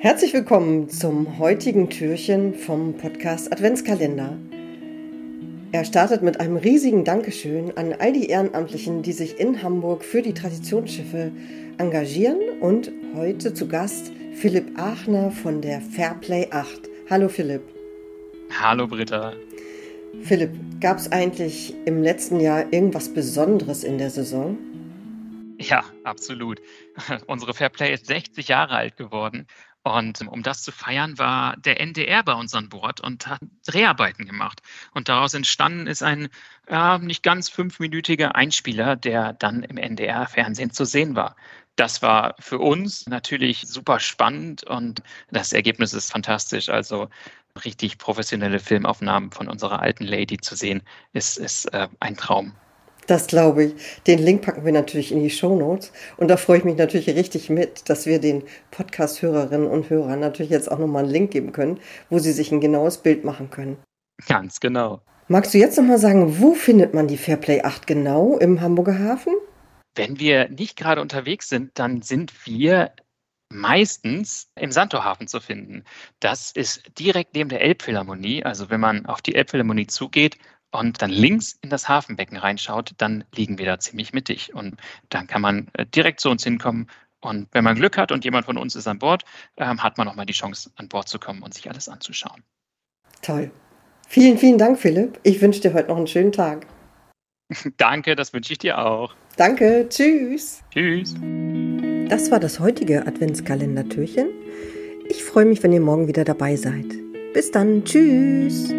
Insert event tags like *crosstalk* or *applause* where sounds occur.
Herzlich willkommen zum heutigen Türchen vom Podcast Adventskalender. Er startet mit einem riesigen Dankeschön an all die Ehrenamtlichen, die sich in Hamburg für die Traditionsschiffe engagieren und heute zu Gast Philipp Aachner von der Fairplay 8. Hallo Philipp. Hallo Britta. Philipp, gab es eigentlich im letzten Jahr irgendwas Besonderes in der Saison? Ja, absolut. *laughs* Unsere Fairplay ist 60 Jahre alt geworden und um das zu feiern, war der NDR bei uns an Bord und hat Dreharbeiten gemacht. Und daraus entstanden ist ein ja, nicht ganz fünfminütiger Einspieler, der dann im NDR-Fernsehen zu sehen war. Das war für uns natürlich super spannend und das Ergebnis ist fantastisch. Also richtig professionelle Filmaufnahmen von unserer alten Lady zu sehen, ist, ist äh, ein Traum. Das glaube ich. Den Link packen wir natürlich in die Show Notes. Und da freue ich mich natürlich richtig mit, dass wir den Podcast-Hörerinnen und Hörern natürlich jetzt auch nochmal einen Link geben können, wo sie sich ein genaues Bild machen können. Ganz genau. Magst du jetzt nochmal sagen, wo findet man die Fairplay 8 genau im Hamburger Hafen? Wenn wir nicht gerade unterwegs sind, dann sind wir meistens im Santorhafen zu finden. Das ist direkt neben der Elbphilharmonie. Also wenn man auf die Elbphilharmonie zugeht, und dann links in das Hafenbecken reinschaut, dann liegen wir da ziemlich mittig. Und dann kann man äh, direkt zu uns hinkommen. Und wenn man Glück hat und jemand von uns ist an Bord, ähm, hat man nochmal die Chance, an Bord zu kommen und sich alles anzuschauen. Toll. Vielen, vielen Dank, Philipp. Ich wünsche dir heute noch einen schönen Tag. *laughs* Danke, das wünsche ich dir auch. Danke, tschüss. Tschüss. Das war das heutige Adventskalender-Türchen. Ich freue mich, wenn ihr morgen wieder dabei seid. Bis dann, tschüss.